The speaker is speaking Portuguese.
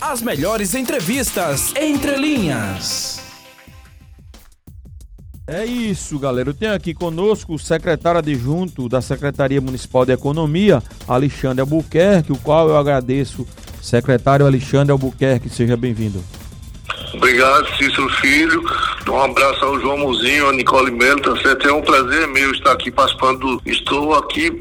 As melhores entrevistas entre linhas. É isso, galera. Eu tenho aqui conosco o secretário adjunto da Secretaria Municipal de Economia, Alexandre Albuquerque, o qual eu agradeço. Secretário Alexandre Albuquerque, seja bem-vindo. Obrigado, Cícero Filho. Um abraço ao João Muzinho, a Nicole Melo, tá certo? É um prazer meu estar aqui participando. Estou aqui